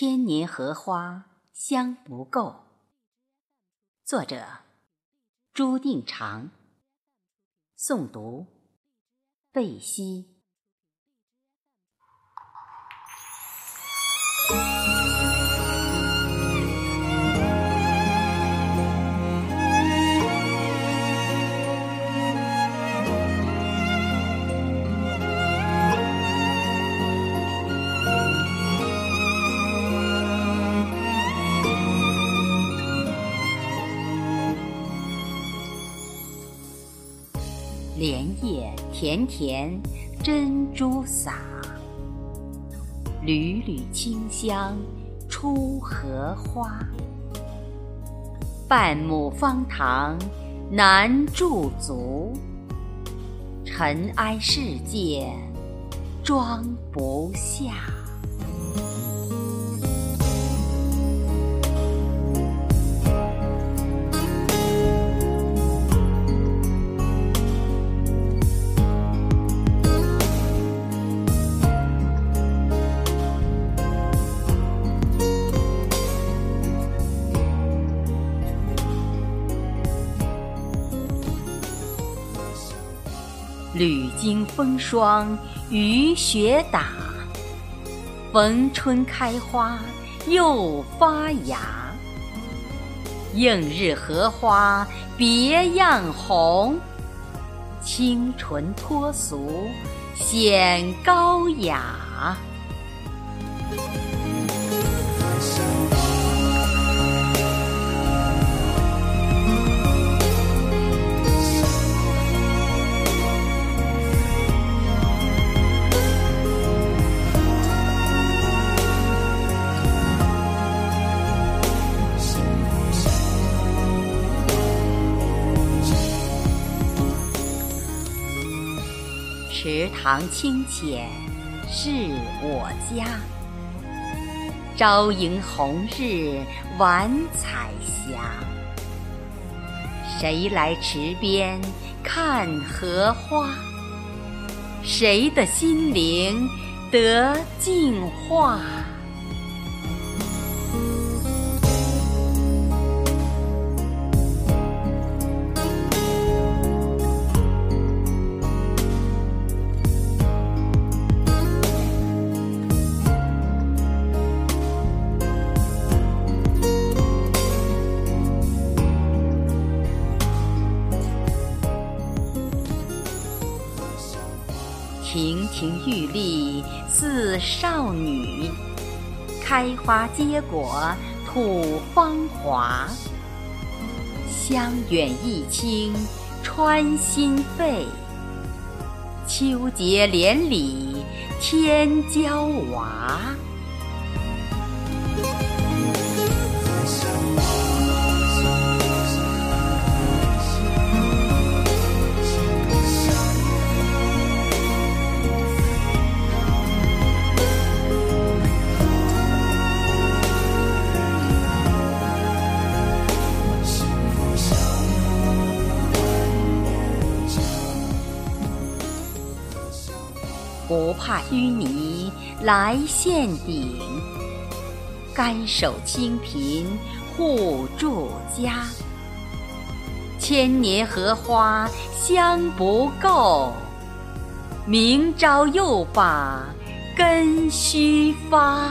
千年荷花香不够。作者：朱定长。诵读：贝西。莲叶田田珍珠洒，缕缕清香出荷花。半亩方塘难驻足，尘埃世界装不下。屡经风霜雨雪打，逢春开花又发芽。映日荷花别样红，清纯脱俗显高雅。池塘清浅是我家，朝迎红日晚彩霞。谁来池边看荷花？谁的心灵得净化？亭亭玉立似少女，开花结果吐芳华。香远益清穿心肺，秋节连理天娇娃。不怕淤泥来陷顶，甘守清贫护住家。千年荷花香不够，明朝又把根须发。